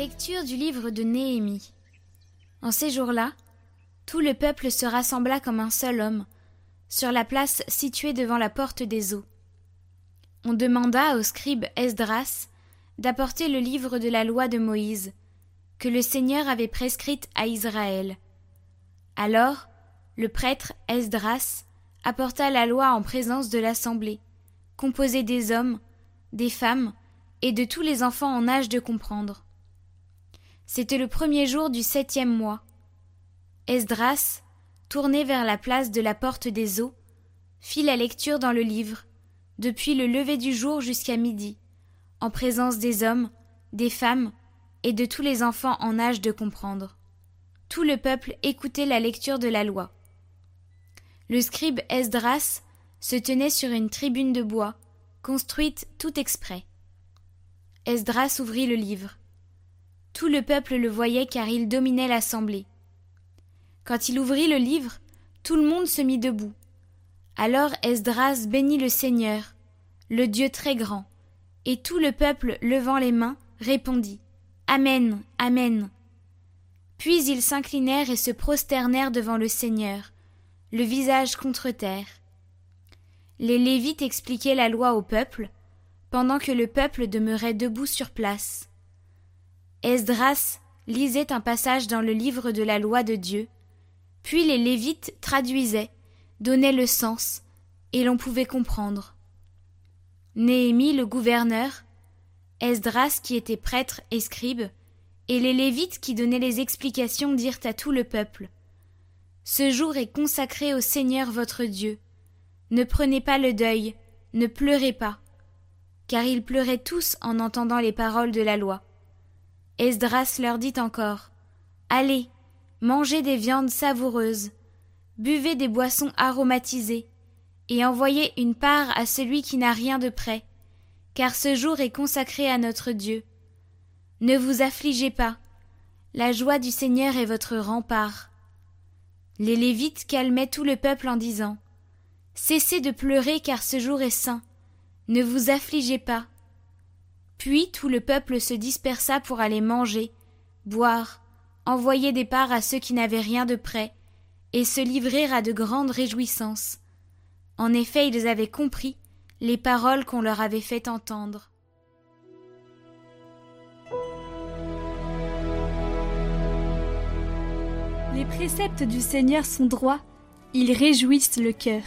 Lecture du livre de Néhémie. En ces jours-là, tout le peuple se rassembla comme un seul homme, sur la place située devant la porte des eaux. On demanda au scribe Esdras d'apporter le livre de la loi de Moïse, que le Seigneur avait prescrite à Israël. Alors, le prêtre Esdras apporta la loi en présence de l'assemblée, composée des hommes, des femmes et de tous les enfants en âge de comprendre. C'était le premier jour du septième mois. Esdras, tourné vers la place de la porte des eaux, fit la lecture dans le livre, depuis le lever du jour jusqu'à midi, en présence des hommes, des femmes et de tous les enfants en âge de comprendre. Tout le peuple écoutait la lecture de la loi. Le scribe Esdras se tenait sur une tribune de bois, construite tout exprès. Esdras ouvrit le livre. Tout le peuple le voyait car il dominait l'assemblée. Quand il ouvrit le livre, tout le monde se mit debout. Alors Esdras bénit le Seigneur, le Dieu très grand, et tout le peuple, levant les mains, répondit Amen, Amen. Puis ils s'inclinèrent et se prosternèrent devant le Seigneur, le visage contre terre. Les Lévites expliquaient la loi au peuple, pendant que le peuple demeurait debout sur place. Esdras lisait un passage dans le livre de la loi de Dieu, puis les Lévites traduisaient, donnaient le sens, et l'on pouvait comprendre. Néhémie le gouverneur, Esdras qui était prêtre et scribe, et les Lévites qui donnaient les explications dirent à tout le peuple. Ce jour est consacré au Seigneur votre Dieu. Ne prenez pas le deuil, ne pleurez pas car ils pleuraient tous en entendant les paroles de la loi. Esdras leur dit encore Allez, mangez des viandes savoureuses, buvez des boissons aromatisées, et envoyez une part à celui qui n'a rien de près, car ce jour est consacré à notre Dieu. Ne vous affligez pas, la joie du Seigneur est votre rempart. Les Lévites calmaient tout le peuple en disant Cessez de pleurer car ce jour est saint. Ne vous affligez pas. Puis tout le peuple se dispersa pour aller manger, boire, envoyer des parts à ceux qui n'avaient rien de près, et se livrer à de grandes réjouissances. En effet, ils avaient compris les paroles qu'on leur avait fait entendre. Les préceptes du Seigneur sont droits, ils réjouissent le cœur.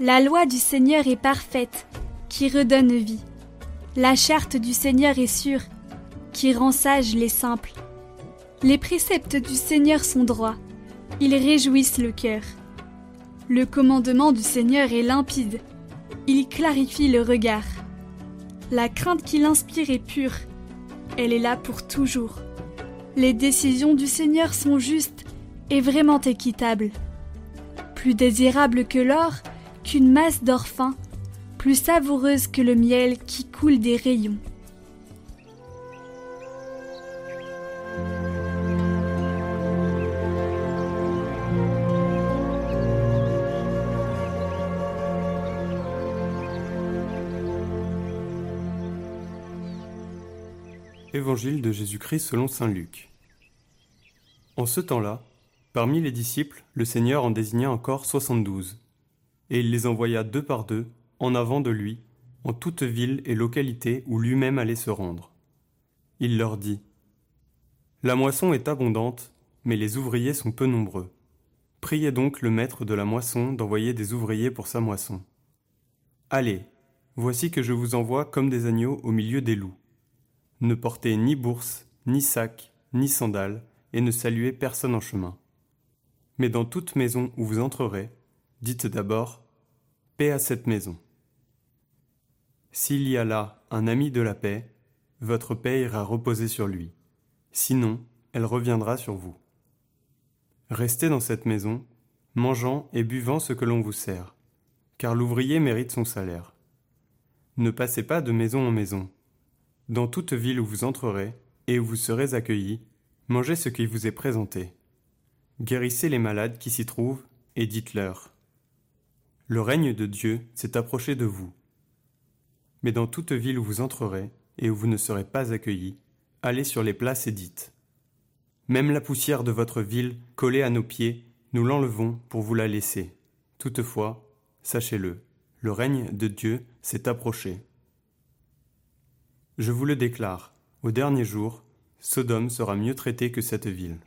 La loi du Seigneur est parfaite, qui redonne vie. La charte du Seigneur est sûre, qui rend sages les simples. Les préceptes du Seigneur sont droits, ils réjouissent le cœur. Le commandement du Seigneur est limpide, il clarifie le regard. La crainte qu'il inspire est pure, elle est là pour toujours. Les décisions du Seigneur sont justes et vraiment équitables. Plus désirables que l'or, qu'une masse d'or fin, plus savoureuse que le miel qui coule des rayons. Évangile de Jésus-Christ selon Saint Luc. En ce temps-là, parmi les disciples, le Seigneur en désigna encore soixante-douze, et il les envoya deux par deux en avant de lui, en toute ville et localité où lui-même allait se rendre. Il leur dit La moisson est abondante, mais les ouvriers sont peu nombreux. Priez donc le maître de la moisson d'envoyer des ouvriers pour sa moisson. Allez, voici que je vous envoie comme des agneaux au milieu des loups. Ne portez ni bourse, ni sac, ni sandales, et ne saluez personne en chemin. Mais dans toute maison où vous entrerez, dites d'abord Paix à cette maison. S'il y a là un ami de la paix, votre paix ira reposer sur lui. Sinon, elle reviendra sur vous. Restez dans cette maison, mangeant et buvant ce que l'on vous sert, car l'ouvrier mérite son salaire. Ne passez pas de maison en maison. Dans toute ville où vous entrerez et où vous serez accueillis, mangez ce qui vous est présenté. Guérissez les malades qui s'y trouvent et dites-leur. Le règne de Dieu s'est approché de vous. Mais dans toute ville où vous entrerez et où vous ne serez pas accueillis, allez sur les places et dites Même la poussière de votre ville, collée à nos pieds, nous l'enlevons pour vous la laisser. Toutefois, sachez-le, le règne de Dieu s'est approché. Je vous le déclare, au dernier jour, Sodome sera mieux traitée que cette ville.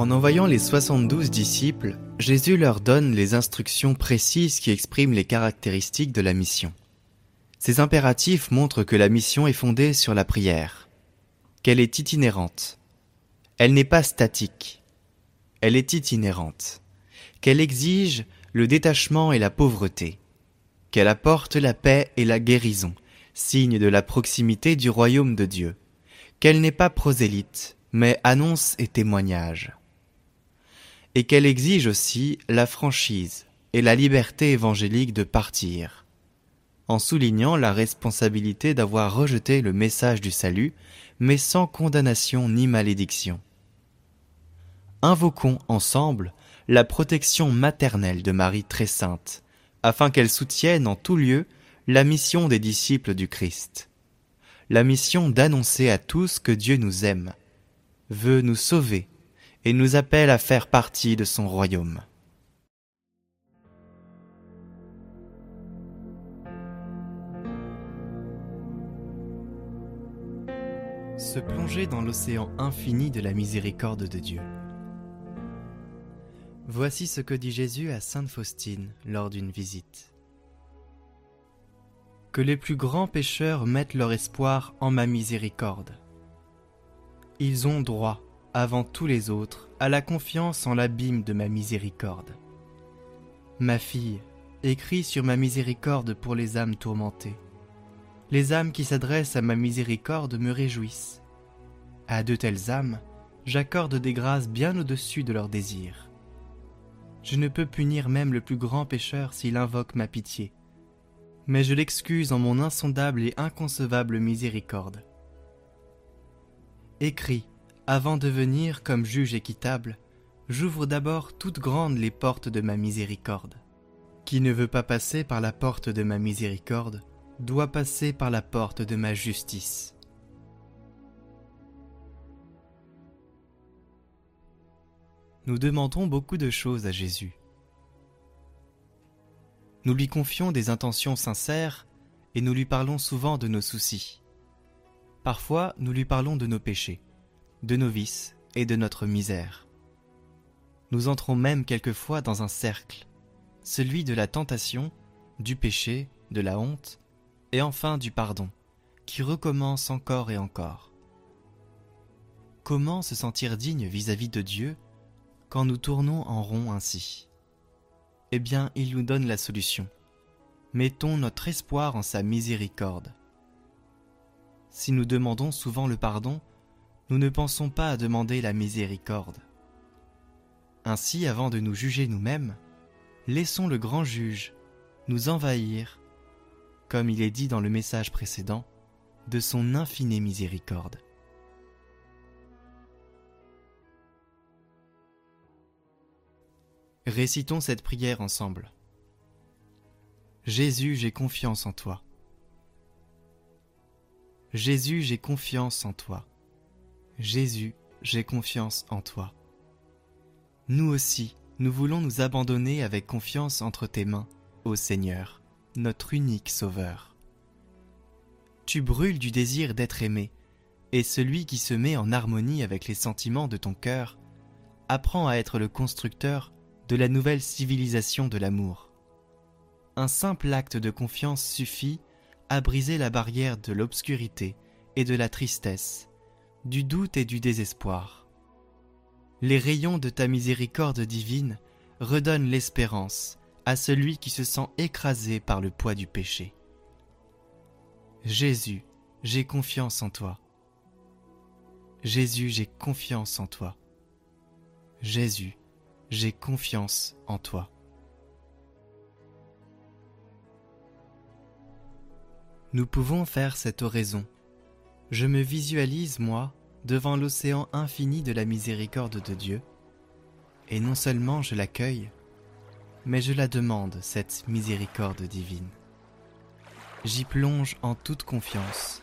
En envoyant les 72 disciples, Jésus leur donne les instructions précises qui expriment les caractéristiques de la mission. Ces impératifs montrent que la mission est fondée sur la prière, qu'elle est itinérante. Elle n'est pas statique, elle est itinérante, qu'elle exige le détachement et la pauvreté, qu'elle apporte la paix et la guérison, signe de la proximité du royaume de Dieu, qu'elle n'est pas prosélyte, mais annonce et témoignage et qu'elle exige aussi la franchise et la liberté évangélique de partir, en soulignant la responsabilité d'avoir rejeté le message du salut, mais sans condamnation ni malédiction. Invoquons ensemble la protection maternelle de Marie très sainte, afin qu'elle soutienne en tout lieu la mission des disciples du Christ, la mission d'annoncer à tous que Dieu nous aime, veut nous sauver et nous appelle à faire partie de son royaume. Se plonger dans l'océan infini de la miséricorde de Dieu. Voici ce que dit Jésus à Sainte Faustine lors d'une visite. Que les plus grands pécheurs mettent leur espoir en ma miséricorde. Ils ont droit avant tous les autres, à la confiance en l'abîme de ma miséricorde. Ma fille, écris sur ma miséricorde pour les âmes tourmentées. Les âmes qui s'adressent à ma miséricorde me réjouissent. À de telles âmes, j'accorde des grâces bien au-dessus de leurs désirs. Je ne peux punir même le plus grand pécheur s'il invoque ma pitié, mais je l'excuse en mon insondable et inconcevable miséricorde. Écris, avant de venir comme juge équitable, j'ouvre d'abord toutes grandes les portes de ma miséricorde. Qui ne veut pas passer par la porte de ma miséricorde doit passer par la porte de ma justice. Nous demandons beaucoup de choses à Jésus. Nous lui confions des intentions sincères et nous lui parlons souvent de nos soucis. Parfois, nous lui parlons de nos péchés de nos vices et de notre misère. Nous entrons même quelquefois dans un cercle, celui de la tentation, du péché, de la honte, et enfin du pardon, qui recommence encore et encore. Comment se sentir digne vis-à-vis de Dieu quand nous tournons en rond ainsi? Eh bien, il nous donne la solution. Mettons notre espoir en sa miséricorde. Si nous demandons souvent le pardon, nous ne pensons pas à demander la miséricorde. Ainsi, avant de nous juger nous-mêmes, laissons le grand juge nous envahir, comme il est dit dans le message précédent, de son infinie miséricorde. Récitons cette prière ensemble. Jésus, j'ai confiance en toi. Jésus, j'ai confiance en toi. Jésus, j'ai confiance en toi. Nous aussi, nous voulons nous abandonner avec confiance entre tes mains, ô Seigneur, notre unique Sauveur. Tu brûles du désir d'être aimé, et celui qui se met en harmonie avec les sentiments de ton cœur apprend à être le constructeur de la nouvelle civilisation de l'amour. Un simple acte de confiance suffit à briser la barrière de l'obscurité et de la tristesse du doute et du désespoir. Les rayons de ta miséricorde divine redonnent l'espérance à celui qui se sent écrasé par le poids du péché. Jésus, j'ai confiance en toi. Jésus, j'ai confiance en toi. Jésus, j'ai confiance en toi. Nous pouvons faire cette oraison je me visualise, moi, devant l'océan infini de la miséricorde de Dieu, et non seulement je l'accueille, mais je la demande, cette miséricorde divine. J'y plonge en toute confiance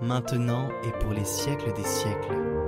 maintenant et pour les siècles des siècles.